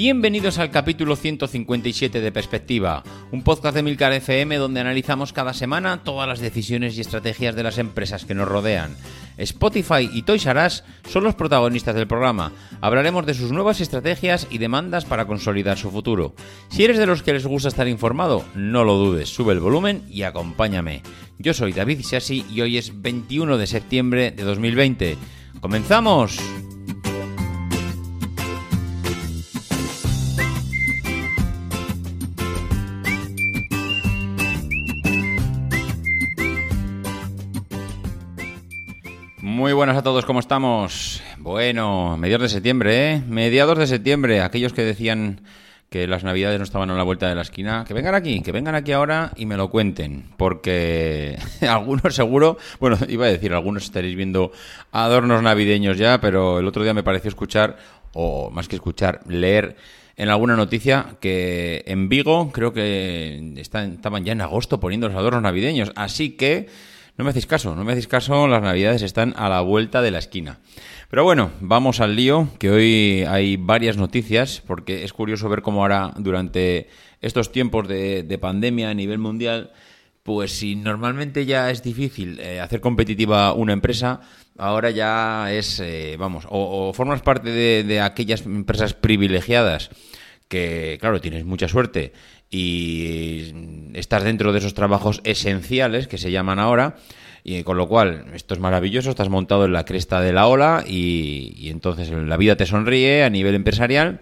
Bienvenidos al capítulo 157 de Perspectiva, un podcast de Milcar FM donde analizamos cada semana todas las decisiones y estrategias de las empresas que nos rodean. Spotify y Toys R Us son los protagonistas del programa. Hablaremos de sus nuevas estrategias y demandas para consolidar su futuro. Si eres de los que les gusta estar informado, no lo dudes, sube el volumen y acompáñame. Yo soy David Isasi y hoy es 21 de septiembre de 2020. ¡Comenzamos! Muy buenas a todos, ¿cómo estamos? Bueno, mediados de septiembre, ¿eh? Mediados de septiembre, aquellos que decían que las navidades no estaban a la vuelta de la esquina, que vengan aquí, que vengan aquí ahora y me lo cuenten, porque algunos seguro, bueno, iba a decir, algunos estaréis viendo adornos navideños ya, pero el otro día me pareció escuchar, o más que escuchar, leer en alguna noticia que en Vigo creo que están, estaban ya en agosto poniendo los adornos navideños, así que... No me hacéis caso, no me hacéis caso, las navidades están a la vuelta de la esquina. Pero bueno, vamos al lío, que hoy hay varias noticias, porque es curioso ver cómo ahora, durante estos tiempos de, de pandemia a nivel mundial, pues si normalmente ya es difícil eh, hacer competitiva una empresa, ahora ya es, eh, vamos, o, formas parte de, de aquellas empresas privilegiadas que, claro, tienes mucha suerte y estás dentro de esos trabajos esenciales que se llaman ahora, y con lo cual esto es maravilloso, estás montado en la cresta de la ola y, y entonces la vida te sonríe a nivel empresarial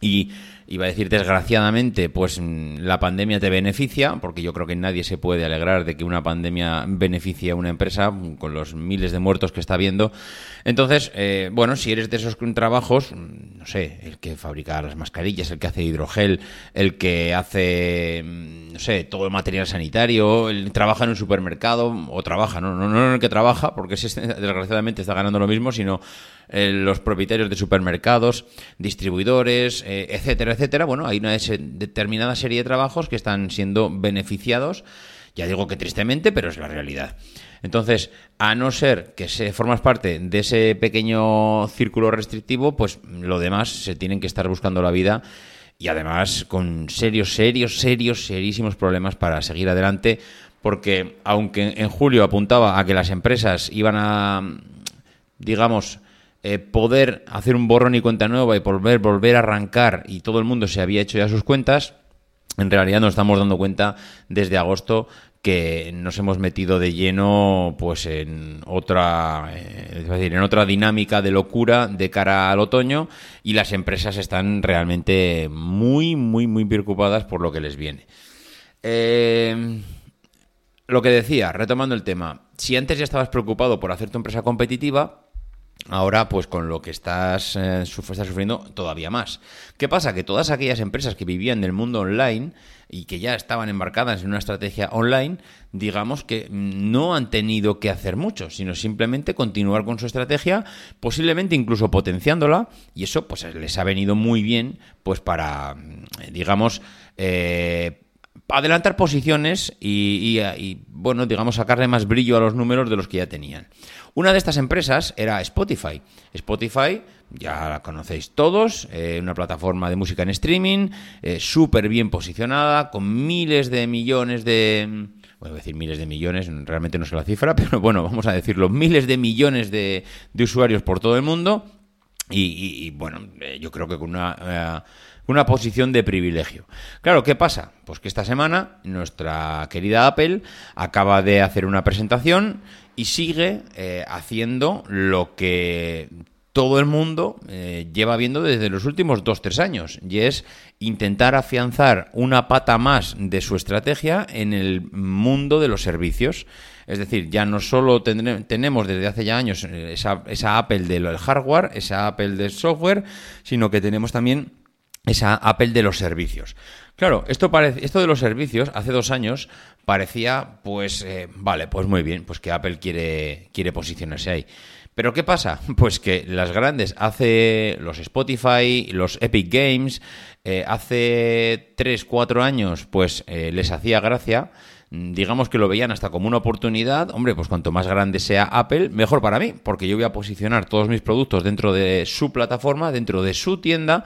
y iba a decir desgraciadamente, pues mm, la pandemia te beneficia, porque yo creo que nadie se puede alegrar de que una pandemia beneficie a una empresa mm, con los miles de muertos que está viendo. Entonces, eh, bueno, si eres de esos trabajos, mm, no sé, el que fabrica las mascarillas, el que hace hidrogel, el que hace, no sé, todo el material sanitario, el trabaja en un supermercado, o trabaja, no, no, no el que trabaja, porque desgraciadamente está ganando lo mismo, sino eh, los propietarios de supermercados, distribuidores, eh, etcétera, etcétera. Bueno, hay una determinada serie de trabajos que están siendo beneficiados. Ya digo que tristemente, pero es la realidad. Entonces, a no ser que se formas parte de ese pequeño círculo restrictivo, pues lo demás se tienen que estar buscando la vida y además con serios, serios, serios, serísimos problemas para seguir adelante, porque aunque en julio apuntaba a que las empresas iban a, digamos, eh, poder hacer un borrón y cuenta nueva y volver, volver a arrancar y todo el mundo se había hecho ya sus cuentas, en realidad nos estamos dando cuenta desde agosto que nos hemos metido de lleno pues en otra eh, es decir, en otra dinámica de locura de cara al otoño y las empresas están realmente muy muy muy preocupadas por lo que les viene. Eh, lo que decía, retomando el tema, si antes ya estabas preocupado por hacer tu empresa competitiva, Ahora, pues con lo que estás, eh, estás sufriendo todavía más. ¿Qué pasa? Que todas aquellas empresas que vivían del mundo online y que ya estaban embarcadas en una estrategia online, digamos que mm, no han tenido que hacer mucho, sino simplemente continuar con su estrategia, posiblemente incluso potenciándola, y eso pues les ha venido muy bien, pues para, mm, digamos, eh, adelantar posiciones y, y, y, bueno, digamos, sacarle más brillo a los números de los que ya tenían. Una de estas empresas era Spotify. Spotify, ya la conocéis todos, eh, una plataforma de música en streaming, eh, súper bien posicionada, con miles de millones de... Bueno, decir miles de millones, realmente no sé la cifra, pero bueno, vamos a decirlo, miles de millones de usuarios por todo el mundo. Y, y, y bueno, eh, yo creo que con una, eh, una posición de privilegio. Claro, ¿qué pasa? Pues que esta semana nuestra querida Apple acaba de hacer una presentación y sigue eh, haciendo lo que todo el mundo lleva viendo desde los últimos dos, tres años, y es intentar afianzar una pata más de su estrategia en el mundo de los servicios. Es decir, ya no solo tenemos desde hace ya años eh, esa, esa Apple del hardware, esa Apple del software, sino que tenemos también esa Apple de los servicios. Claro, esto, esto de los servicios hace dos años parecía, pues, eh, vale, pues muy bien, pues que Apple quiere, quiere posicionarse ahí. Pero ¿qué pasa? Pues que las grandes, hace los Spotify, los Epic Games, eh, hace 3, 4 años, pues les hacía gracia, digamos que lo veían hasta como una oportunidad, hombre, pues cuanto más grande sea Apple, mejor para mí, porque yo voy a posicionar todos mis productos dentro de su plataforma, dentro de su tienda,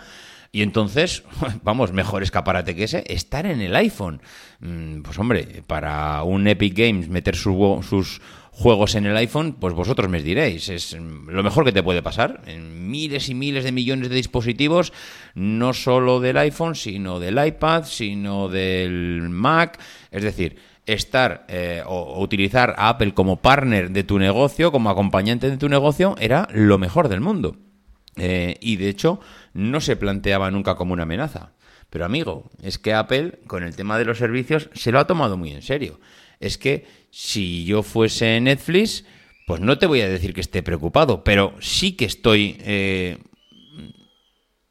y entonces, vamos, mejor escaparate que ese, estar en el iPhone. Mm, Pues hombre, para un Epic Games meter su- sus juegos en el iPhone, pues vosotros me diréis, es mm, lo mejor que te puede pasar. En miles y miles de millones de dispositivos, no solo del iPhone, sino del iPad, sino del Mac, es decir, estar eh, o, utilizar a Apple como partner de tu negocio, como acompañante de tu negocio, era lo mejor del mundo. Eh, y de hecho, no se planteaba nunca como una amenaza. Pero amigo, es que Apple, con el tema de los servicios, se lo ha tomado muy en serio. Es que si yo fuese Netflix, pues no te voy a decir que esté preocupado, pero sí que estoy, eh,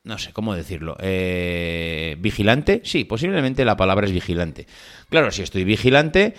no sé cómo decirlo, eh, vigilante. Sí, posiblemente la palabra es vigilante. Claro, si estoy vigilante,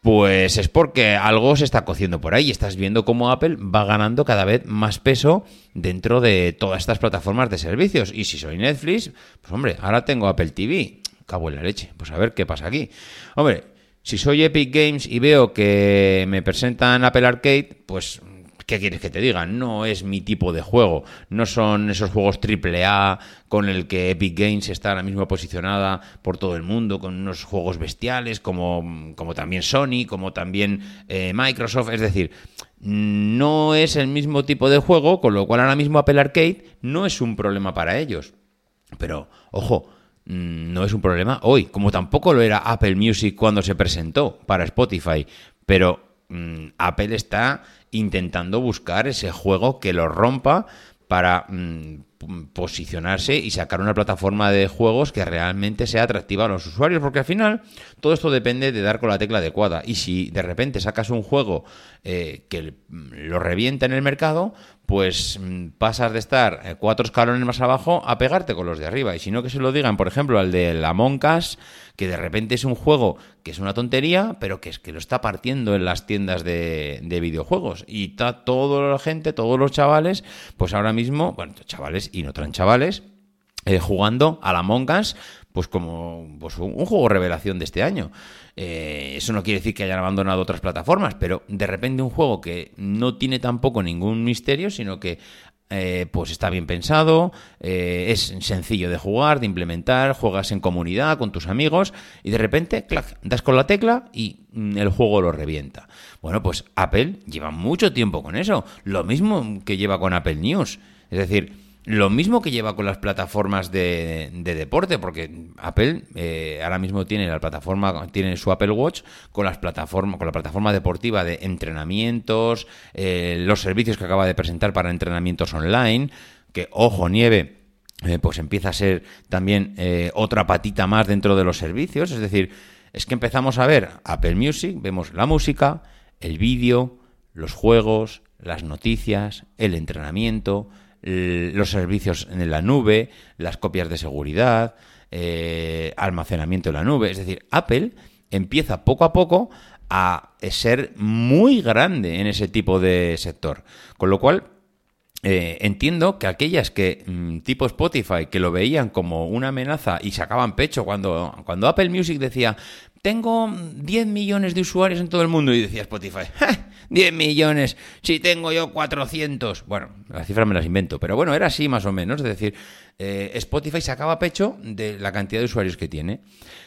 pues es porque algo se está cociendo por ahí. Estás viendo cómo Apple va ganando cada vez más peso dentro de todas estas plataformas de servicios. Y si soy Netflix, pues hombre, ahora tengo Apple TV. Cabo en la leche. Pues a ver qué pasa aquí. Hombre, si soy Epic Games y veo que me presentan Apple Arcade, pues ¿Qué quieres que te diga? No es mi tipo de juego. No son esos juegos AAA con el que Epic Games está ahora mismo posicionada por todo el mundo, con unos juegos bestiales como, como también Sony, como también eh, Microsoft. Es decir, no es el mismo tipo de juego, con lo cual ahora mismo Apple Arcade no es un problema para ellos. Pero, ojo, mm, no es un problema hoy, como tampoco lo era Apple Music cuando se presentó para Spotify. Pero mm, Apple está intentando buscar ese juego que lo rompa para mm, posicionarse y sacar una plataforma de juegos que realmente sea atractiva a los usuarios, porque al final todo esto depende de dar con la tecla adecuada. Y si de repente sacas un juego eh, que mm, lo revienta en el mercado, pues mm, pasas de estar eh, cuatro escalones más abajo a pegarte con los de arriba. Y si no que se lo digan, por ejemplo, al de la Moncas, que de repente es un juego que es una tontería, pero que es que lo está partiendo en las tiendas de, de videojuegos. Y está toda la gente, todos los chavales, pues ahora mismo, bueno, chavales y no tan chavales, eh, jugando a la Mongas, pues como pues un, un juego revelación de este año. Eh, eso no quiere decir que hayan abandonado otras plataformas, pero de repente un juego que no tiene tampoco ningún misterio, sino que eh, pues está bien pensado, eh, es sencillo de jugar, de implementar, juegas en comunidad con tus amigos y de repente, clac, das con la tecla y mm, el juego lo revienta. Bueno, pues Apple lleva mucho tiempo con eso, lo mismo que lleva con Apple News. Es decir, lo mismo que lleva con las plataformas de, de deporte, porque Apple eh, ahora mismo tiene la plataforma, tiene su Apple Watch con las plataformas, con la plataforma deportiva de entrenamientos, eh, los servicios que acaba de presentar para entrenamientos online, que ojo nieve. eh, pues empieza a ser también eh, otra patita más dentro de los servicios. Es decir, es que empezamos a ver Apple Music, vemos la música, el vídeo, los juegos, las noticias, el entrenamiento, los servicios en la nube, las copias de seguridad, eh, almacenamiento en la nube. Es decir, Apple empieza poco a poco a ser muy grande en ese tipo de sector. Con lo cual, eh, entiendo que aquellas que, mm, tipo Spotify, que lo veían como una amenaza y sacaban pecho cuando, cuando Apple Music decía, tengo 10 millones de usuarios en todo el mundo, y decía Spotify, "Ja, 10 millones, si tengo yo 400. Bueno, las cifras me las invento, pero bueno, era así más o menos, es decir, eh, Spotify sacaba pecho de la cantidad de usuarios que tiene.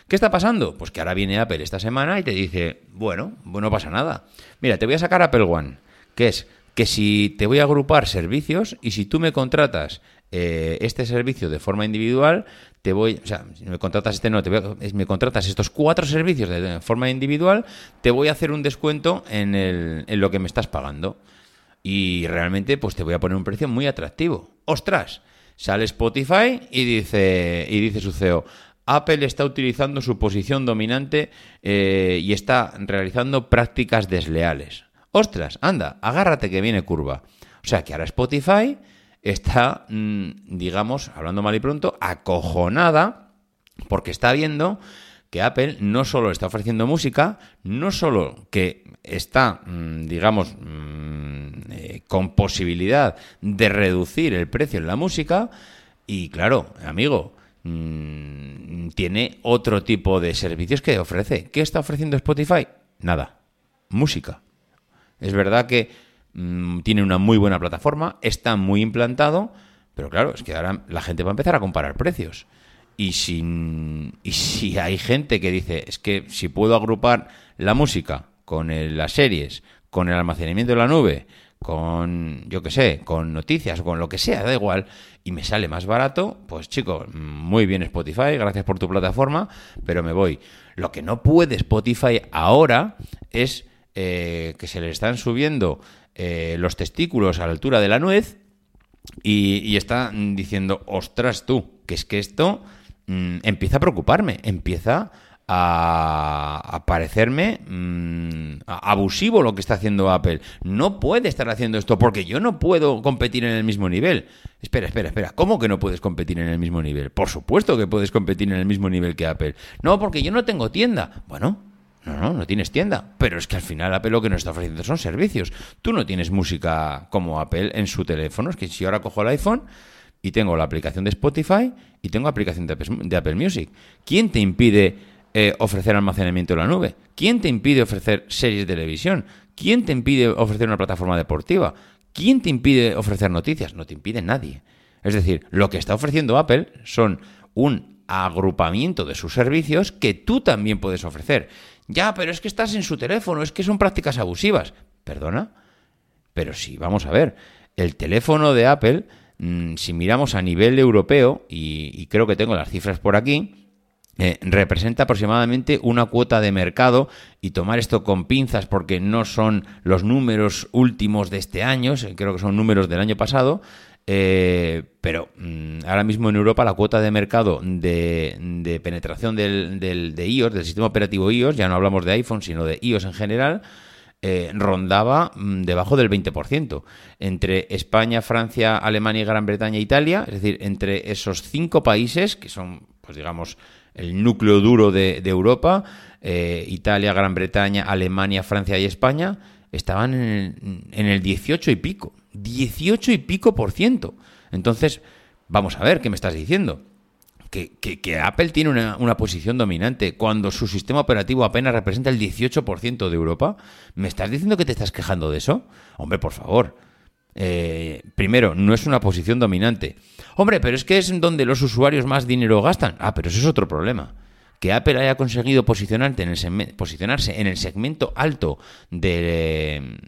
¿Qué está pasando? Pues que ahora viene Apple esta semana y te dice, bueno, pues no pasa nada. Mira, te voy a sacar Apple One, que es que si te voy a agrupar servicios y si tú me contratas eh, este servicio de forma individual, te voy, o sea, si me contratas este no, te voy me contratas estos cuatro servicios de forma individual, te voy a hacer un descuento en, el, en lo que me estás pagando. y realmente pues te voy a poner un precio muy atractivo. ¡Ostras! Sale Spotify y dice, y dice su CEO, Apple está utilizando su posición dominante eh, y está realizando prácticas desleales. ¡Ostras! Anda, agárrate que viene curva. O sea que ahora Spotify está, mm, digamos, hablando mal y pronto, acojonada porque está viendo que Apple no solo está ofreciendo música, no solo que está, mm, digamos, mm, eh, con posibilidad de reducir el precio en la música, y claro, amigo, tiene otro tipo de servicios que ofrece. ¿Qué está ofreciendo Spotify? Nada, música. Es verdad que mm, tiene una muy buena plataforma, está muy implantado, pero claro, es que ahora la gente va a empezar a comparar precios. Y si, hay gente que dice, es que si puedo agrupar la música con las series, con el almacenamiento de la nube, con, yo qué sé, con noticias, con lo que sea, da igual, y me sale más barato, pues chico, muy bien Spotify, gracias por tu plataforma, pero me voy. Lo que no puede Spotify ahora es eh, que se le están subiendo eh, los testículos a la altura de la nuez y, está diciendo, ostras tú, que es que esto mm, empieza a preocuparme, empieza a, parecerme mm, abusivo lo que está haciendo Apple. No puede estar haciendo esto porque yo no puedo competir en el mismo nivel. Espera, espera, espera. ¿Cómo que no puedes competir en el mismo nivel? Por supuesto que puedes competir en el mismo nivel que Apple. No, porque yo no tengo tienda. Bueno, no, no, no tienes tienda. Pero es que al final Apple lo que nos está ofreciendo son servicios. Tú no tienes música como Apple en su teléfono. Es que si ahora cojo el iPhone y tengo la aplicación de Spotify y tengo aplicación de Apple, Music. ¿Quién te impide eh, ofrecer almacenamiento en la nube? ¿Quién te impide ofrecer series de televisión? ¿Quién te impide ofrecer una plataforma deportiva? ¿Quién te impide ofrecer noticias? No te impide nadie. Es decir, lo que está ofreciendo Apple son un agrupamiento de sus servicios que tú también puedes ofrecer. Ya, pero es que estás en su teléfono, es que son prácticas abusivas. ¿Perdona? Pero sí, vamos a ver, el teléfono de Apple, mm, si miramos a nivel europeo, y, creo que tengo las cifras por aquí, eh, representa aproximadamente una cuota de mercado y tomar esto con pinzas porque no son los números últimos de este año, eh, creo que son números del año pasado, eh, pero mm, ahora mismo en Europa la cuota de mercado de, de penetración del, de iOS, del sistema operativo iOS, ya no hablamos de iPhone, sino de iOS en general, eh, rondaba mm, debajo del 20%. Entre España, Francia, Alemania, Gran Bretaña e Italia, es decir, entre esos cinco países, que son, pues digamos, el núcleo duro de, de Europa, eh, Italia, Gran Bretaña, Alemania, Francia y España, estaban en el, en el 18 y pico. 18 y pico por ciento. Entonces, vamos a ver, ¿qué me estás diciendo? que, Apple tiene una, una posición dominante cuando su sistema operativo apenas representa el 18% de Europa. ¿Me estás diciendo que te estás quejando de eso? Hombre, por favor. Eh, primero, no es una posición dominante. Hombre, pero es que es donde los usuarios más dinero gastan. Ah, pero eso es otro problema. Que Apple haya conseguido posicionarse en el segmento alto de,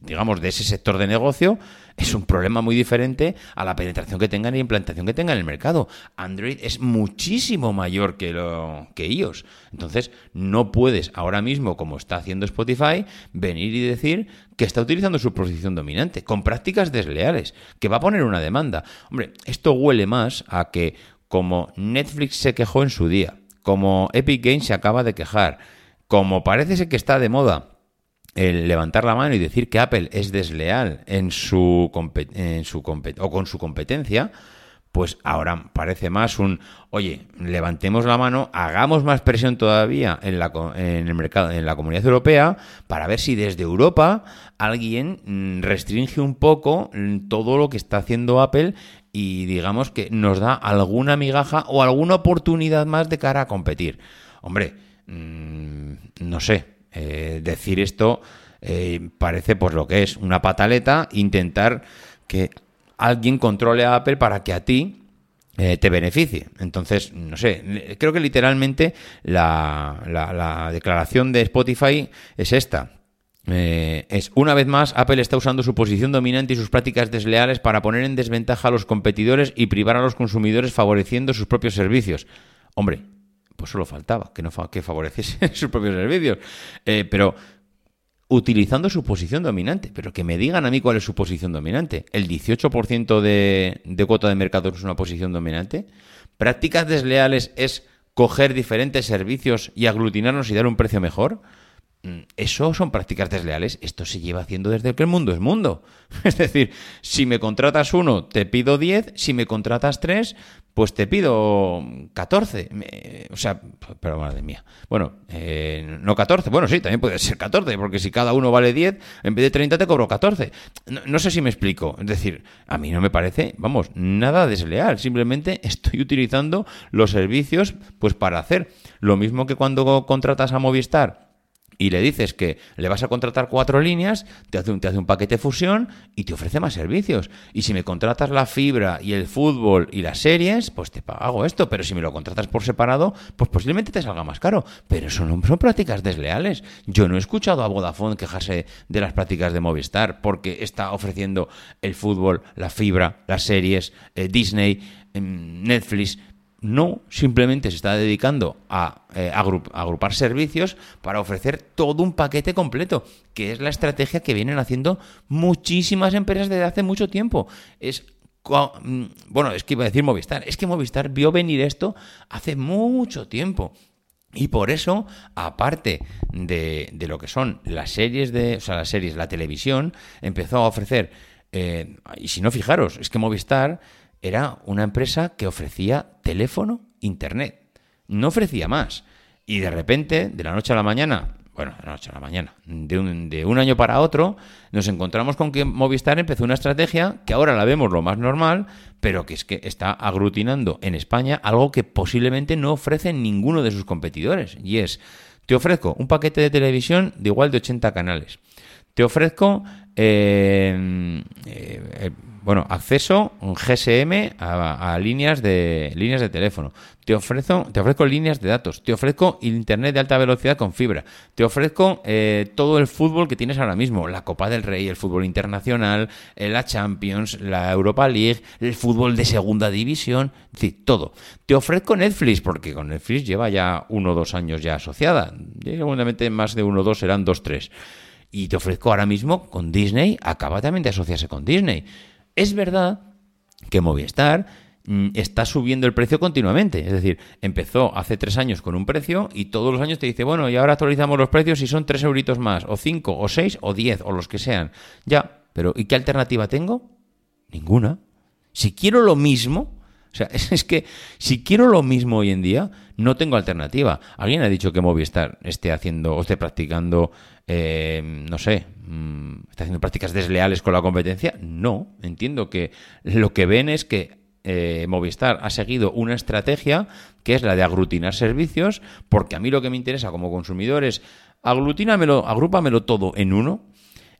digamos, de ese sector de negocio es un problema muy diferente a la penetración que tengan y implantación que tengan en el mercado. Android es muchísimo mayor que, lo, que iOS. Entonces, no puedes ahora mismo, como está haciendo Spotify, venir y decir que está utilizando su posición dominante, con prácticas desleales, que va a poner una demanda. Hombre, esto huele más a que como Netflix se quejó en su día, como Epic Games se acaba de quejar, como parece ser que está de moda el levantar la mano y decir que Apple es desleal en su, en su o con su competencia, pues ahora parece más un, oye, levantemos la mano, hagamos más presión todavía en la, en el mercado, en la comunidad europea, para ver si desde Europa alguien mm, restringe un poco mm, todo lo que está haciendo Apple y digamos que nos da alguna migaja o alguna oportunidad más de cara a competir. Hombre, mm, no sé, eh, decir esto eh, parece pues lo que es una pataleta, intentar que alguien controle a Apple para que a ti eh, te beneficie. Entonces, no sé, creo que literalmente la, la- la declaración de Spotify es esta. Eh, es una vez más Apple está usando su posición dominante y sus prácticas desleales para poner en desventaja a los competidores y privar a los consumidores favoreciendo sus propios servicios. Hombre, pues solo faltaba que no que favoreciese sus propios servicios. Eh, pero utilizando su posición dominante. Pero que me digan a mí cuál es su posición dominante. ¿El 18% de, cuota de mercado es una posición dominante? ¿Prácticas desleales es coger diferentes servicios y aglutinarnos y dar un precio mejor? Mm, Eso son prácticas desleales. Esto se lleva haciendo desde que el mundo es mundo. Es decir, si me contratas uno, te pido 10. Si me contratas tres, pues te pido 14. Me- o sea, pero madre mía. Bueno, eh, no 14. Bueno, sí, también puede ser 14, porque si cada uno vale 10, en vez de 30 te cobro 14. No, no sé si me explico. Es decir, a mí no me parece, vamos, nada desleal. Simplemente estoy utilizando los servicios pues para hacer lo mismo que cuando contratas a Movistar y le dices que le vas a contratar cuatro líneas, te hace, un, te hace un paquete fusión y te ofrece más servicios. Y si me contratas la fibra y el fútbol y las series, pues te pago esto. Pero si me lo contratas por separado, pues posiblemente te salga más caro. Pero eso no son prácticas desleales. Yo no he escuchado a Vodafone quejarse de las prácticas de Movistar porque está ofreciendo el fútbol, la fibra, las series, eh, Disney, em, Netflix. No, simplemente se está dedicando a eh, agru- agrupar servicios para ofrecer todo un paquete completo, que es la estrategia que vienen haciendo muchísimas empresas desde hace mucho tiempo. Es mm, bueno, es que iba a decir Movistar, es que Movistar vio venir esto hace mucho tiempo. Y por eso, aparte de, de lo que son las series de, o sea, las series, la televisión, empezó a ofrecer, eh, y si no fijaros, es que Movistar era una empresa que ofrecía teléfono, internet, no ofrecía más. Y de repente, de la noche a la mañana, bueno, de la noche a la mañana, de un, de un año para otro, nos encontramos con que Movistar empezó una estrategia que ahora la vemos lo más normal, pero que es que está aglutinando en España algo que posiblemente no ofrece ninguno de sus competidores. Y es, te ofrezco un paquete de televisión de igual de 80 canales. Te ofrezco eh, eh, bueno, acceso un GSM a, líneas de líneas de teléfono. Te ofrezco, te ofrezco líneas de datos. Te ofrezco internet de alta velocidad con fibra. Te ofrezco eh, todo el fútbol que tienes ahora mismo: la Copa del Rey, el fútbol internacional, eh, la Champions, la Europa League, el fútbol de segunda división, es decir, todo. Te ofrezco Netflix porque con Netflix lleva ya uno o dos años ya asociada. Seguramente más de uno o dos serán dos tres. Y te ofrezco ahora mismo con Disney, acaba también de asociarse con Disney. Es verdad que Movistar mm, está subiendo el precio continuamente. Es decir, empezó hace tres años con un precio y todos los años te dice, bueno, y ahora actualizamos los precios y son tres euritos más, o cinco, o seis, o diez, o los que sean. Ya, pero ¿y qué alternativa tengo? Ninguna. Si quiero lo mismo, o sea, es, es que si quiero lo mismo hoy en día, no tengo alternativa. ¿Alguien ha dicho que Movistar esté haciendo o esté practicando, eh, no sé, mm, está haciendo prácticas desleales con la competencia? No, entiendo que lo que ven es que eh, Movistar ha seguido una estrategia que es la de aglutinar servicios, porque a mí lo que me interesa como consumidor es aglutínamelo, agrúpamelo todo en uno,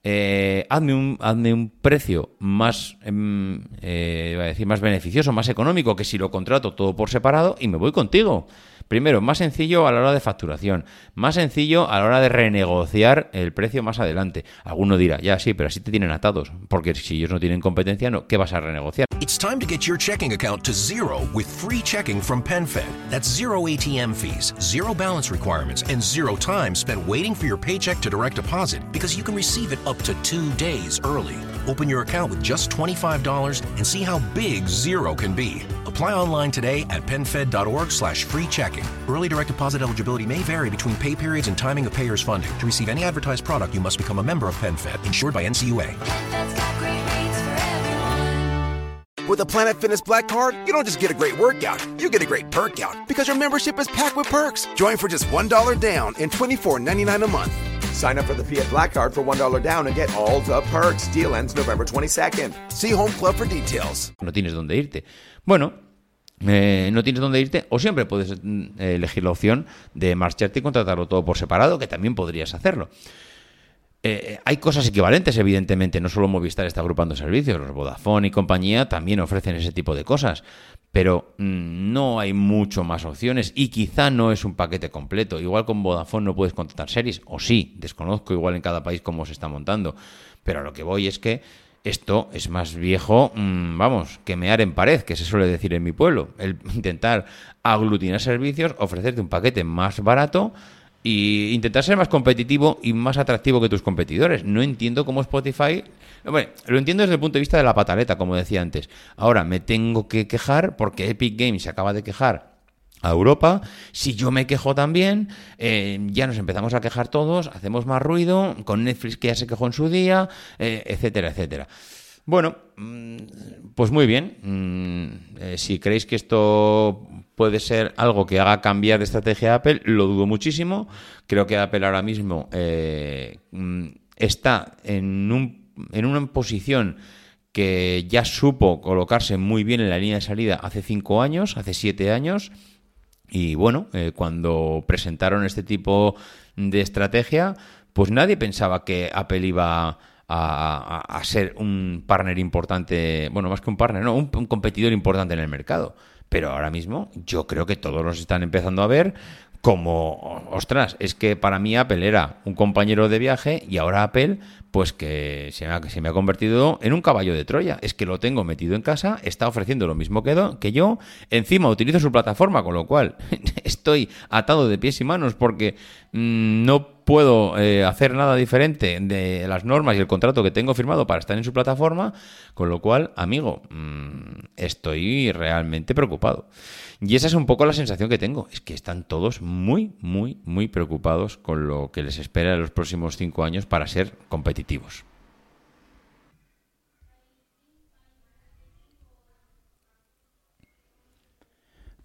eh, hazme, un, hazme un precio más, em, eh, a decir, más beneficioso, más económico que si lo contrato todo por separado y me voy contigo. Primero, más sencillo a la hora de facturación, más sencillo a la hora de renegociar el precio más adelante. Alguno dirá, ya sí, pero así te tienen atados, porque si ellos no tienen competencia, no, ¿qué vas a renegociar? It's time to get your checking account to zero with free checking from PenFed. That's zero ATM fees, zero balance requirements, and zero time spent waiting for your paycheck to direct deposit because you can receive it up to two days early. Open your account with just $25 and see how big zero can be. Apply online today at penfed.org slash free checking. Early direct deposit eligibility may vary between pay periods and timing of payer's funding. To receive any advertised product, you must become a member of PenFed, insured by NCUA. PenFed's got great rates for everyone. With a Planet Fitness Black Card, you don't just get a great workout, you get a great perk out because your membership is packed with perks. Join for just $1 down and $24.99 a month. Sign up for the Fiat Black Card for $1 down and get all the perks. Deal ends November 22nd. See Home Club for details. no tienes dónde irte. Bueno, eh, no tienes dónde irte, o siempre puedes mm, elegir la opción de marcharte y contratarlo todo por separado, que también podrías hacerlo. Eh, hay cosas equivalentes, evidentemente, no solo Movistar está agrupando servicios, los Vodafone y compañía también ofrecen ese tipo de cosas, pero mm, no hay mucho más opciones y quizá no es un paquete completo. Igual con Vodafone no puedes contratar series, o sí, desconozco igual en cada país cómo se está montando, pero a lo que voy es que esto es más viejo, mm, vamos, que mear en pared, que se suele decir en mi pueblo. El intentar aglutinar servicios, ofrecerte un paquete más barato y intentar ser más competitivo y más atractivo que tus competidores. No entiendo cómo Spotify... Lo entiendo desde el punto de vista de la pataleta, como decía antes. Ahora me tengo que quejar porque Epic Games se acaba de quejar a Europa. Si yo me quejo también, eh, ya nos empezamos a quejar todos, hacemos más ruido, con Netflix que ya se quejó en su día, eh, etcétera, etcétera. Bueno, mm, pues muy bien. Mm, eh, si creéis que esto puede ser algo que haga cambiar de estrategia a Apple, lo dudo muchísimo. Creo que Apple ahora mismo mm, está en, un, en una posición que ya supo colocarse muy bien en la línea de salida hace cinco años, hace siete años. Y bueno, eh, cuando presentaron este tipo de estrategia, pues nadie pensaba que Apple iba a, ser un partner importante, bueno, más que un partner, no, un, un competidor importante en el mercado. Pero ahora mismo yo creo que todos los están empezando a ver como, ostras, es que para mí Apple era un compañero de viaje y ahora Apple, pues que se me ha, se me ha convertido en un caballo de Troya. Es que lo tengo metido en casa, está ofreciendo lo mismo que, do- que yo, encima utilizo su plataforma, con lo cual estoy atado de pies y manos porque mm, no puedo eh, hacer nada diferente de las normas y el contrato que tengo firmado para estar en su plataforma, con lo cual, amigo, mm, estoy realmente preocupado. Y esa es un poco la sensación que tengo, es que están todos muy, muy, muy preocupados con lo que les espera en los próximos cinco años para ser competitivos.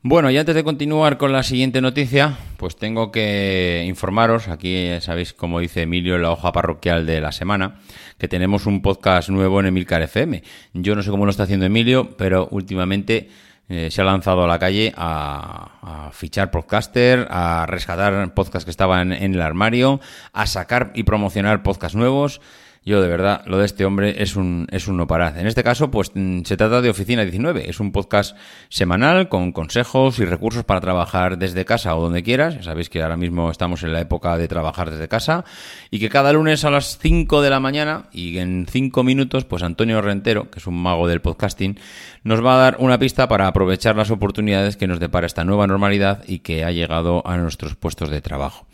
Bueno, y antes de continuar con la siguiente noticia, pues tengo que informaros, aquí ya sabéis, como dice Emilio en la hoja parroquial de la semana, que tenemos un podcast nuevo en Emilcar FM. Yo no sé cómo lo está haciendo Emilio, pero últimamente eh, se ha lanzado a la calle a, a fichar podcaster, a rescatar podcasts que estaban en el armario, a sacar y promocionar podcasts nuevos. Yo, de verdad, lo de este hombre es un, es un no parar. En este caso, pues mm, se trata de Oficina 19. Es un podcast semanal con consejos y recursos para trabajar desde casa o donde quieras. Ya sabéis que ahora mismo estamos en la época de trabajar desde casa. Y que cada lunes a las 5 de la mañana y en 5 minutos, pues Antonio Rentero, que es un mago del podcasting, nos va a dar una pista para aprovechar las oportunidades que nos depara esta nueva normalidad y que ha llegado a nuestros puestos de trabajo.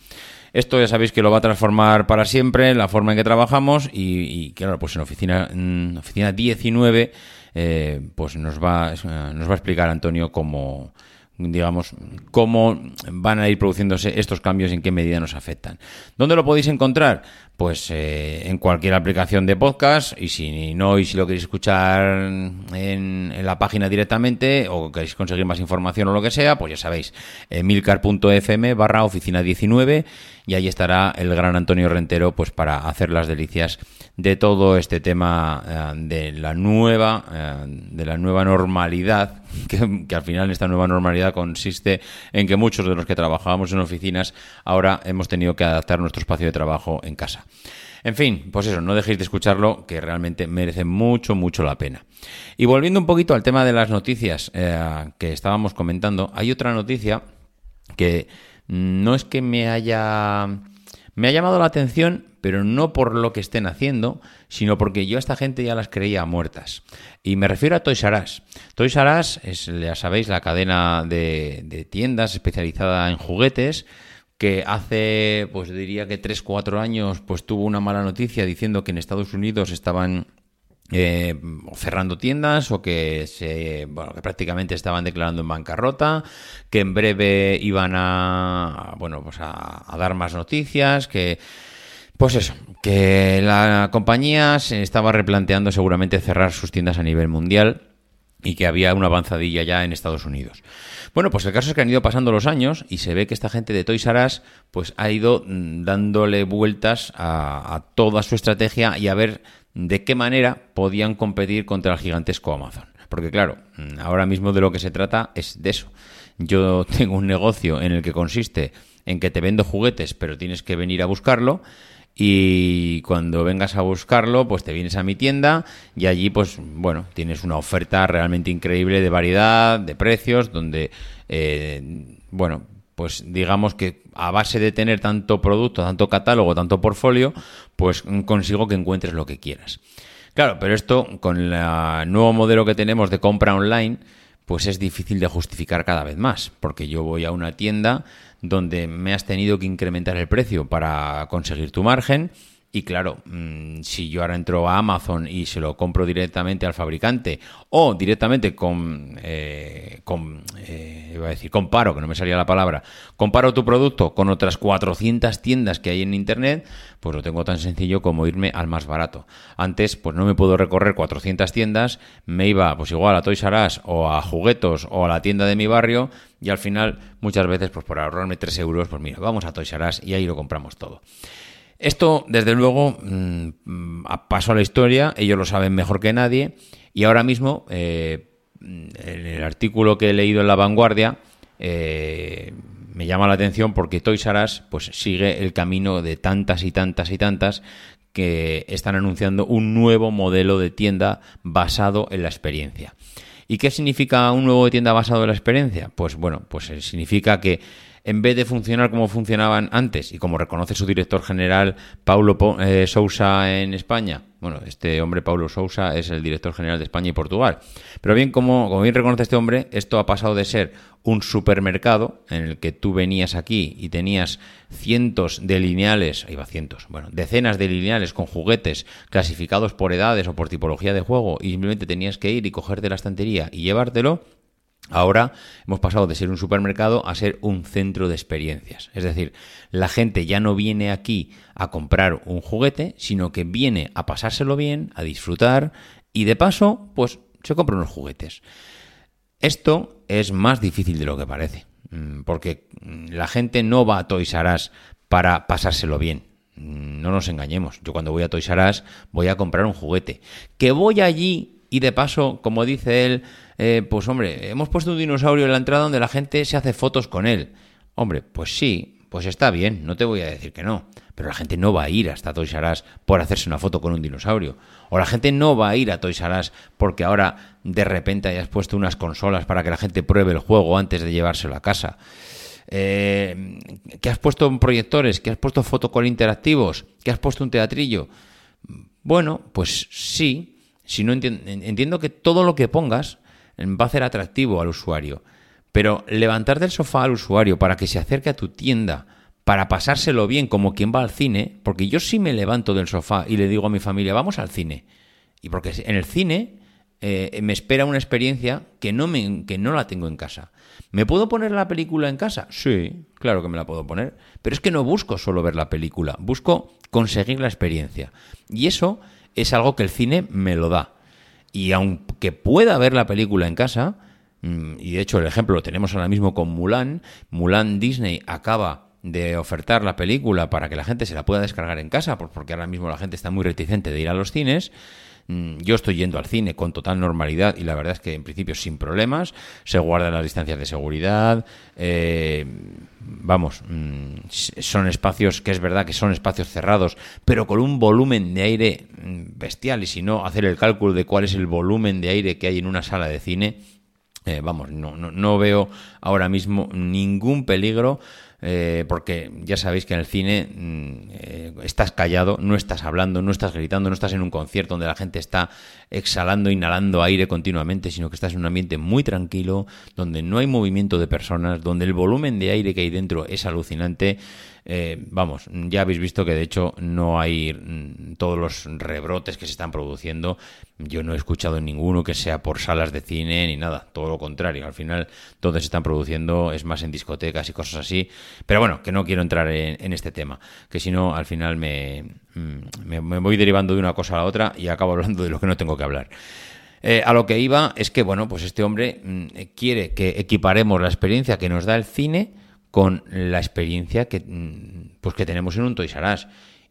Esto ya sabéis que lo va a transformar para siempre la forma en que trabajamos y, y claro, pues en oficina, oficina 19 eh, pues nos va, eh, nos va a explicar Antonio cómo digamos, cómo van a ir produciéndose estos cambios y en qué medida nos afectan. ¿Dónde lo podéis encontrar? Pues eh, en cualquier aplicación de podcast y si no, y si lo queréis escuchar en, en la página directamente o queréis conseguir más información o lo que sea, pues ya sabéis, milcar.fm barra oficina 19 y ahí estará el gran Antonio Rentero pues para hacer las delicias de todo este tema eh, de la nueva eh, de la nueva normalidad que al final esta nueva normalidad consiste en que muchos de los que trabajábamos en oficinas ahora hemos tenido que adaptar nuestro espacio de trabajo en casa. En fin, pues eso, no dejéis de escucharlo, que realmente merece mucho, mucho la pena. Y volviendo un poquito al tema de las noticias eh, que estábamos comentando, hay otra noticia que no es que me haya me ha llamado la atención, pero no por lo que estén haciendo, sino porque yo a esta gente ya las creía muertas. Y me refiero a Toys R Us. Toys R Us es, ya sabéis, la cadena de, de tiendas especializada en juguetes que hace, pues diría que 3-4 años, pues tuvo una mala noticia diciendo que en Estados Unidos estaban eh, cerrando tiendas o que se bueno, que prácticamente estaban declarando en bancarrota, que en breve iban a bueno pues a, a dar más noticias, que pues eso, que la compañía se estaba replanteando seguramente cerrar sus tiendas a nivel mundial y que había una avanzadilla ya en Estados Unidos. Bueno, pues el caso es que han ido pasando los años y se ve que esta gente de Toys R Us pues ha ido mm, dándole vueltas a, a toda su estrategia y a ver de qué manera podían competir contra el gigantesco Amazon. Porque claro, mm, ahora mismo de lo que se trata es de eso. Yo tengo un negocio en el que consiste en que te vendo juguetes, pero tienes que venir a buscarlo. Y cuando vengas a buscarlo, pues te vienes a mi tienda y allí, pues bueno, tienes una oferta realmente increíble de variedad, de precios, donde, eh, bueno, pues digamos que a base de tener tanto producto, tanto catálogo, tanto portfolio, pues consigo que encuentres lo que quieras. Claro, pero esto con el nuevo modelo que tenemos de compra online, pues es difícil de justificar cada vez más, porque yo voy a una tienda donde me has tenido que incrementar el precio para conseguir tu margen y claro, mm, si yo ahora entro a Amazon y se lo compro directamente al fabricante o directamente con, eh, con eh, iba a decir, comparo, que no me salía la palabra, comparo tu producto con otras 400 tiendas que hay en Internet, pues lo tengo tan sencillo como irme al más barato. Antes, pues no me puedo recorrer 400 tiendas, me iba pues igual a Toys R Us o a Juguetos o a la tienda de mi barrio y al final muchas veces pues por ahorrarme 3 euros, pues mira, vamos a Toys R Us y ahí lo compramos todo. Esto, desde luego, mm, paso a la historia, ellos lo saben mejor que nadie, y ahora mismo, eh, en el artículo que he leído en La Vanguardia, eh, me llama la atención porque Toys R Us, pues, sigue el camino de tantas y tantas y tantas que están anunciando un nuevo modelo de tienda basado en la experiencia. ¿Y qué significa un nuevo tienda basado en la experiencia? Pues bueno, pues eh, significa que en vez de funcionar como funcionaban antes y como reconoce su director general Paulo eh, Sousa en España, bueno, este hombre Paulo Sousa es el director general de España y Portugal, pero bien como, bien reconoce este hombre, esto ha pasado de ser un supermercado en el que tú venías aquí y tenías cientos de lineales, va cientos, bueno, decenas de lineales con juguetes clasificados por edades o por tipología de juego y simplemente tenías que ir y cogerte la estantería y llevártelo, Ahora hemos pasado de ser un supermercado a ser un centro de experiencias. Es decir, la gente ya no viene aquí a comprar un juguete, sino que viene a pasárselo bien, a disfrutar y de paso, pues se compra unos juguetes. Esto es más difícil de lo que parece, mm, porque mm, la gente no va a Toys R Us para pasárselo bien. Mm, No nos engañemos. Yo cuando voy a Toys R Us voy a comprar un juguete. Que voy allí y de paso, como dice él, eh, pues hombre, hemos puesto un dinosaurio en la entrada donde la gente se hace fotos con él. Hombre, pues sí, pues está bien, no te voy a decir que no. Pero la gente no va a ir hasta Toys R Us por hacerse una foto con un dinosaurio. O la gente no va a ir a Toys R Us porque ahora de repente hayas puesto unas consolas para que la gente pruebe el juego antes de llevárselo a casa. Eh, que has puesto proyectores, que has puesto fotocall interactivos, que has puesto un teatrillo. Bueno, pues sí, si no entien- entiendo que todo lo que pongas va a hacer atractivo al usuario, pero levantar del sofá al usuario para que se acerque a tu tienda, para pasárselo bien como quien va al cine, porque yo sí me levanto del sofá y le digo a mi familia, vamos al cine, y porque en el cine eh, me espera una experiencia que no, me, que no la tengo en casa. ¿Me puedo poner la película en casa? Sí, claro que me la puedo poner. Pero es que no busco solo ver la película, busco conseguir la experiencia. Y eso es algo que el cine me lo da. Y aunque pueda ver la película en casa, mm, y de hecho el ejemplo lo tenemos ahora mismo con Mulan, Mulan Disney acaba de ofertar la película para que la gente se la pueda descargar en casa, porque ahora mismo la gente está muy reticente de ir a los cines. Mm, Yo estoy yendo al cine con total normalidad y la verdad es que en principio sin problemas, se guardan las distancias de seguridad, eh, vamos, mm, son espacios que es verdad que son espacios cerrados, pero con un volumen de aire mm, bestial. Y si no, hacer el cálculo de cuál es el volumen de aire que hay en una sala de cine, eh, vamos, no, no, no veo ahora mismo ningún peligro. Eh, porque ya sabéis que en el cine mm, eh, estás callado, no estás hablando, no estás gritando, no estás en un concierto donde la gente está exhalando, inhalando aire continuamente, sino que estás en un ambiente muy tranquilo, donde no hay movimiento de personas, donde el volumen de aire que hay dentro es alucinante. Eh, vamos, ya habéis visto que de hecho no hay mm, todos los rebrotes que se están produciendo. Yo no he escuchado ninguno que sea por salas de cine ni nada, todo lo contrario. Al final, donde se están produciendo es más en discotecas y cosas así. Pero bueno, que no quiero entrar en, este tema, que si no, al final me, mm, me, me voy derivando de una cosa a la otra y acabo hablando de lo que no tengo que hablar. Eh, a lo que iba es que, bueno, pues este hombre mm, quiere que equiparemos la experiencia que nos da el cine con la experiencia que, mm, pues que tenemos en un Toys R.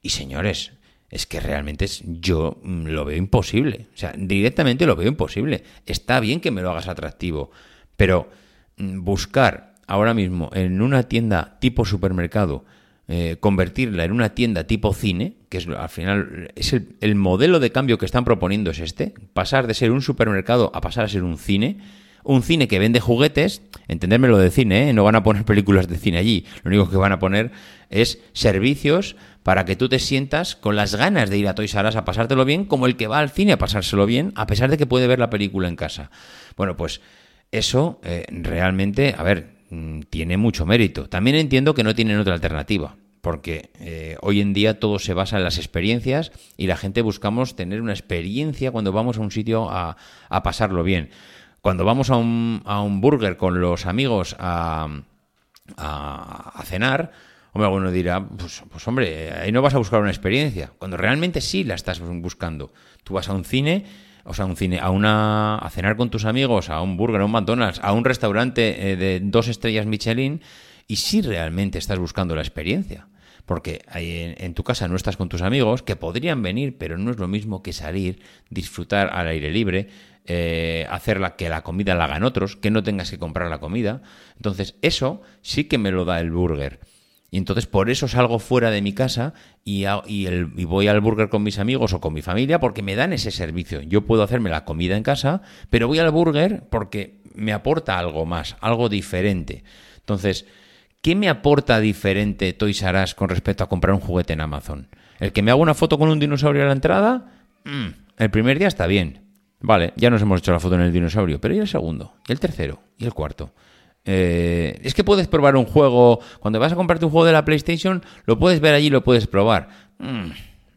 Y señores, es que realmente es, yo lo veo imposible. O sea, directamente lo veo imposible. Está bien que me lo hagas atractivo, pero buscar ahora mismo en una tienda tipo supermercado, eh, convertirla en una tienda tipo cine, que es al final es el, el modelo de cambio que están proponiendo es este, pasar de ser un supermercado a pasar a ser un cine, un cine que vende juguetes, entenderme lo de cine, ¿eh? no van a poner películas de cine allí, lo único que van a poner es servicios para que tú te sientas con las ganas de ir a Toys R Us a pasártelo bien, como el que va al cine a pasárselo bien, a pesar de que puede ver la película en casa. Bueno, pues eso eh, realmente, a ver, mm, tiene mucho mérito. También entiendo que no tienen otra alternativa, porque eh, hoy en día todo se basa en las experiencias y la gente buscamos tener una experiencia cuando vamos a un sitio a, a pasarlo bien. Cuando vamos a un, a un burger con los amigos a, a, cenar, hombre, alguno dirá, pues, pues hombre, ahí no vas a buscar una experiencia, cuando realmente sí la estás buscando. Tú vas a un cine, o sea, un cine, a una a cenar con tus amigos, a un burger, a un McDonald's, a un restaurante eh, de dos estrellas Michelin, y sí realmente estás buscando la experiencia. Porque en, en tu casa no estás con tus amigos, que podrían venir, pero no es lo mismo que salir, disfrutar al aire libre, eh, hacer la, que la comida la hagan otros, que no tengas que comprar la comida. Entonces, eso sí que me lo da el burger. Y entonces por eso salgo fuera de mi casa y, y el- y voy al burger con mis amigos o con mi familia porque me dan ese servicio. Yo puedo hacerme la comida en casa, pero voy al burger porque me aporta algo más, algo diferente. Entonces, ¿qué me aporta diferente Toys R Us con respecto a comprar un juguete en Amazon? ¿El que me haga una foto con un dinosaurio a la entrada? Mm, el primer día está bien. Vale, ya nos hemos hecho la foto en el dinosaurio, pero ¿y el segundo? ¿Y el tercero? ¿Y el cuarto? Eh, es que puedes probar un juego. Cuando vas a comprarte un juego de la PlayStation, lo puedes ver allí lo puedes probar. Mm,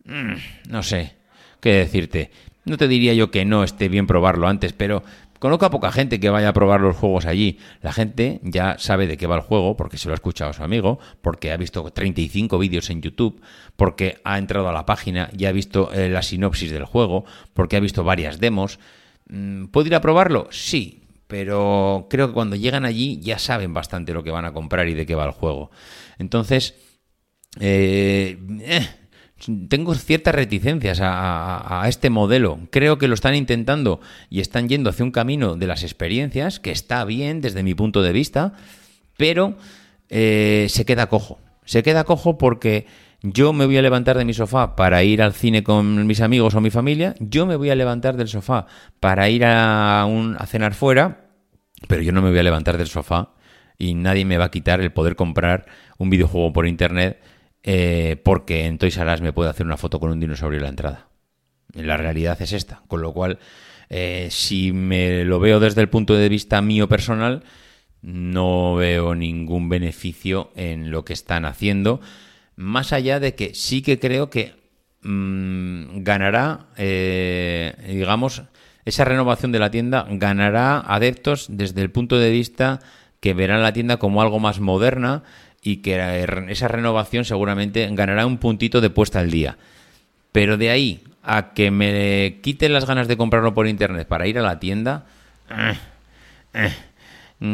mm, no sé qué decirte. No te diría yo que no esté bien probarlo antes, pero conozco a poca gente que vaya a probar los juegos allí. La gente ya sabe de qué va el juego, porque se lo ha escuchado a su amigo, porque ha visto 35 vídeos en YouTube, porque ha entrado a la página y ha visto eh, la sinopsis del juego, porque ha visto varias demos. Mm, ¿Puedo ir a probarlo? Sí, pero creo que cuando llegan allí ya saben bastante lo que van a comprar y de qué va el juego. Entonces, eh, eh, tengo ciertas reticencias a, este modelo. Creo que lo están intentando y están yendo hacia un camino de las experiencias, que está bien desde mi punto de vista, pero eh, se queda cojo. Se queda cojo porque yo me voy a levantar de mi sofá para ir al cine con mis amigos o mi familia, yo me voy a levantar del sofá para ir a, un, a cenar fuera, pero yo no me voy a levantar del sofá y nadie me va a quitar el poder comprar un videojuego por internet eh, porque en Toys R Us me puede hacer una foto con un dinosaurio en la entrada. La realidad es esta, con lo cual, eh, si me lo veo desde el punto de vista mío personal, no veo ningún beneficio en lo que están haciendo, más allá de que sí que creo que mm, ganará, eh, digamos, esa renovación de la tienda ganará adeptos desde el punto de vista que verán la tienda como algo más moderna y que esa renovación seguramente ganará un puntito de puesta al día. Pero de ahí a que me quiten las ganas de comprarlo por internet para ir a la tienda, eh, eh, mm,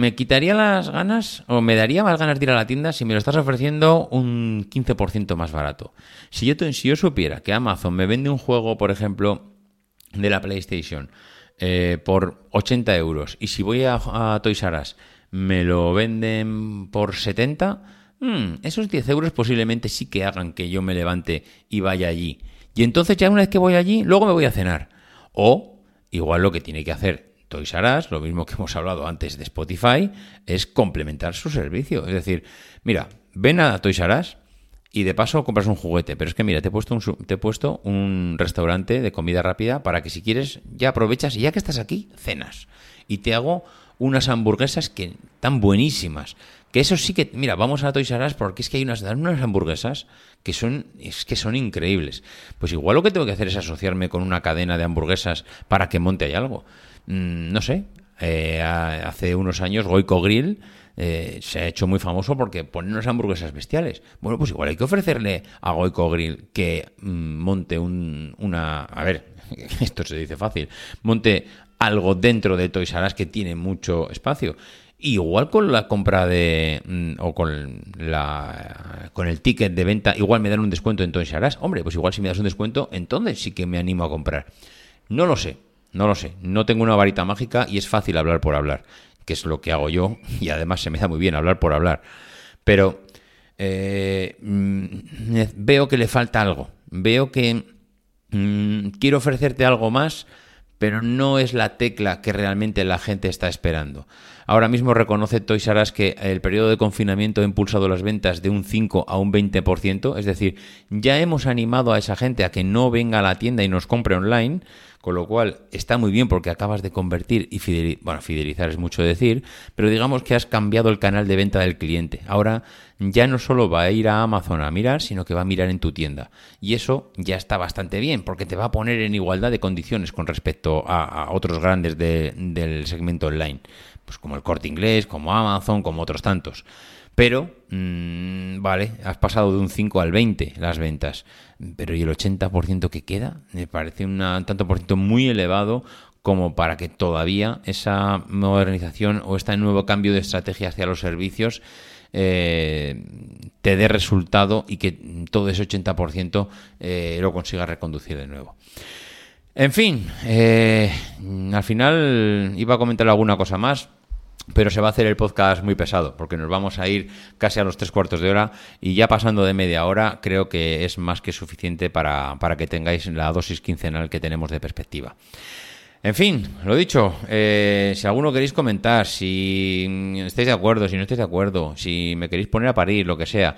me quitaría las ganas o me daría más ganas de ir a la tienda si me lo estás ofreciendo un 15% más barato. Si yo, si yo supiera que Amazon me vende un juego, por ejemplo, de la PlayStation eh, por 80 euros y si voy a, a Toys R Us me lo venden por 70, mm, esos 10 euros posiblemente sí que hagan que yo me levante y vaya allí. Y entonces ya una vez que voy allí, luego me voy a cenar. O igual lo que tiene que hacer Toys R Us, lo mismo que hemos hablado antes de Spotify, es complementar su servicio. Es decir, mira, ven a Toys R Us y de paso compras un juguete. Pero es que mira, te he puesto un, te he puesto un restaurante de comida rápida para que si quieres ya aprovechas y ya que estás aquí, cenas. Y te hago unas hamburguesas que están buenísimas. Que eso sí que, mira, vamos a Toys R Us porque es que hay unas, unas hamburguesas que son, es que son increíbles. Pues igual lo que tengo que hacer es asociarme con una cadena de hamburguesas para que monte ahí algo. Mm, no sé, eh, hace unos años Goico Grill eh, se ha hecho muy famoso porque pone unas hamburguesas bestiales. Bueno, pues igual hay que ofrecerle a Goico Grill que mm, monte un, una... A ver, esto se dice fácil. Monte algo dentro de Toys R Us que tiene mucho espacio. Igual con la compra de mm, o con la con el ticket de venta, igual me dan un descuento en Toys R Us. Hombre, pues igual si me das un descuento, entonces sí que me animo a comprar. No lo sé, no lo sé. No tengo una varita mágica y es fácil hablar por hablar, que es lo que hago yo y además se me da muy bien hablar por hablar. Pero eh, mm, veo que le falta algo. Veo que mm, quiero ofrecerte algo más, pero no es la tecla que realmente la gente está esperando. Ahora mismo reconoce Toys R Us que el periodo de confinamiento ha impulsado las ventas de un 5 a un 20%, es decir, ya hemos animado a esa gente a que no venga a la tienda y nos compre online, Con lo cual, está muy bien porque acabas de convertir y fidelizar, bueno, fidelizar es mucho decir, pero digamos que has cambiado el canal de venta del cliente. Ahora ya no solo va a ir a Amazon a mirar, sino que va a mirar en tu tienda. Y eso ya está bastante bien porque te va a poner en igualdad de condiciones con respecto a, otros grandes del segmento online, pues como el corte inglés, como Amazon, como otros tantos. Pero, mmm, vale, has pasado de un 5 al 20 las ventas. Pero ¿y el 80% que queda? Me parece un tanto por ciento muy elevado como para que todavía esa modernización o este nuevo cambio de estrategia hacia los servicios eh, te dé resultado y que todo ese 80% eh, lo consiga reconducir de nuevo. En fin, eh, al final iba a comentar alguna cosa más, pero se va a hacer el podcast muy pesado, porque nos vamos a ir casi a los tres cuartos de hora y ya pasando de media hora creo que es más que suficiente para, para que tengáis la dosis quincenal que tenemos de perspectiva. En fin, lo dicho, eh, si alguno queréis comentar, si estáis de acuerdo, si no estáis de acuerdo, si me queréis poner a parir, lo que sea,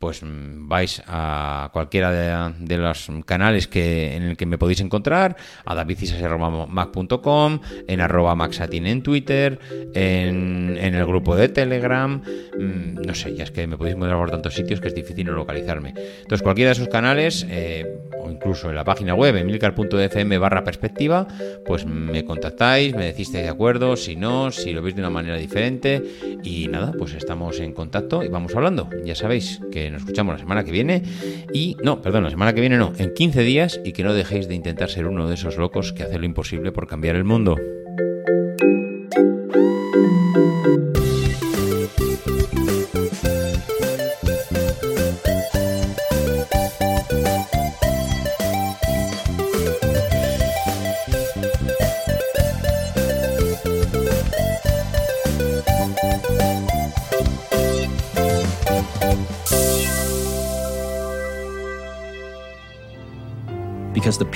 pues mm, vais a cualquiera de, los canales que, en el que me podéis encontrar, a davidcisas.mac.com, en arroba maxatin en Twitter, en, en, el grupo de Telegram, mm, no sé, ya es que me podéis encontrar por tantos sitios que es difícil no localizarme. Entonces, cualquiera de esos canales, eh, o incluso en la página web, emilcar.fm barra perspectiva, pues me contactáis, me decís de acuerdo, si no, si lo veis de una manera diferente, y nada, pues estamos en contacto y vamos hablando. Ya sabéis que nos escuchamos la semana que viene. Y no, perdón, la semana que viene no, en 15 días y que no dejéis de intentar ser uno de esos locos que hace lo imposible por cambiar el mundo.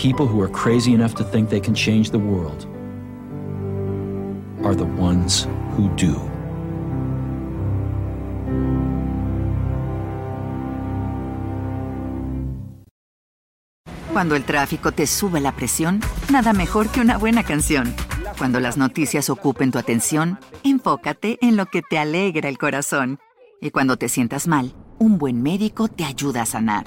People who are crazy enough to think they can change the world are the ones who do. Cuando el tráfico te sube la presión, nada mejor que una buena canción. Cuando las noticias ocupen tu atención, enfócate en lo que te alegra el corazón. Y cuando te sientas mal, un buen médico te ayuda a sanar.